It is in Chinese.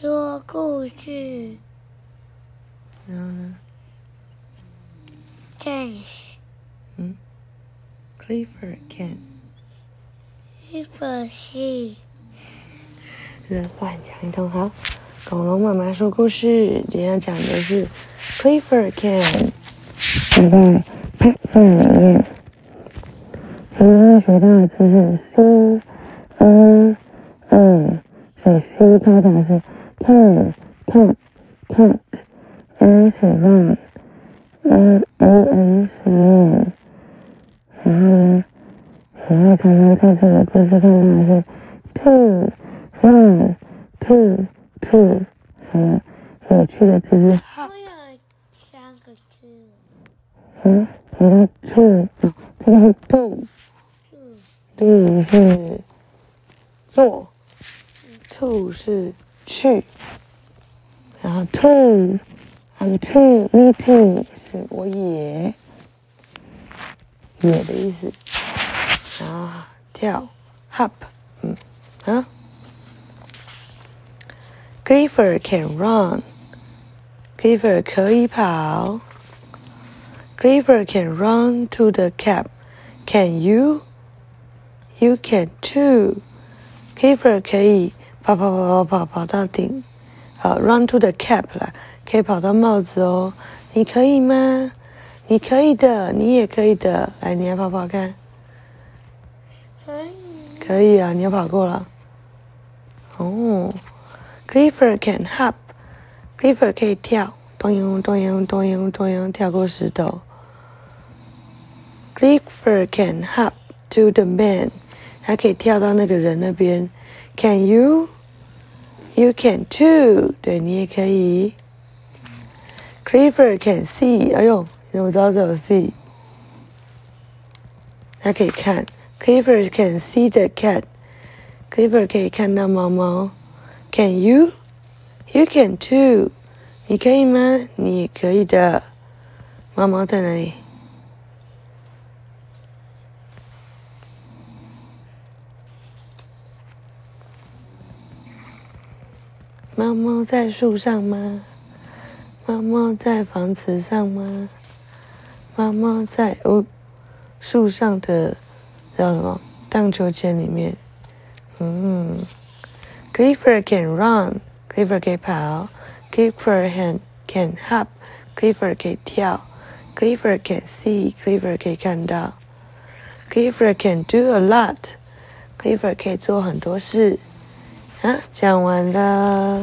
说故事。然后呢看嗯，Clifford can 日本戏。是乱讲一通好。恐龙妈妈说故事，今天讲的是 Clifford can。现在 p 里面，今天要学到的字是 C A 所以 C 开头是 cat cat cat。A 是 run，A A N 是 man，然后呢，小爱常常在这个故事看的是 two run two two，还有趣的就是我有三个字。嗯，有个 two，这个是 do 是 do 是做，to 是去，然后 two。I'm too, me too，是我也，也的意思。然后跳，hop，嗯，啊。Clifford can run. Clifford 可以跑。Clifford can run to the cap. Can you? You can too. Clifford 可以跑跑跑跑跑跑到顶， 呃，run to the cap 啦，可以跑到帽子哦。你可以吗？你可以的，你也可以的。来，你来跑跑看。可以。可以啊，你要跑过了。哦，Clifford can hop。Clifford 可以跳，咚咚咚咚咚咚跳过石头。Clifford can hop to the man。还可以跳到那个人那边。Can you? You can too。对你也可以。Clifford can see。哎呦，你怎么知道这有 see？他可以看。Clifford can see the cat. Clifford 可以看到猫猫。Can you? You can too. 你可以吗？你也可以的。猫猫在哪里？ 猫猫在树上吗？猫猫在房子上吗？猫猫在哦树上的叫什么荡秋千里面？嗯，Clifford can run。Clifford 可以跑，Clifford can can hop，Clifford 可以跳，Clifford can see，Clifford 可以看到，Clifford can do a lot，Clifford 可以做很多事。讲完了。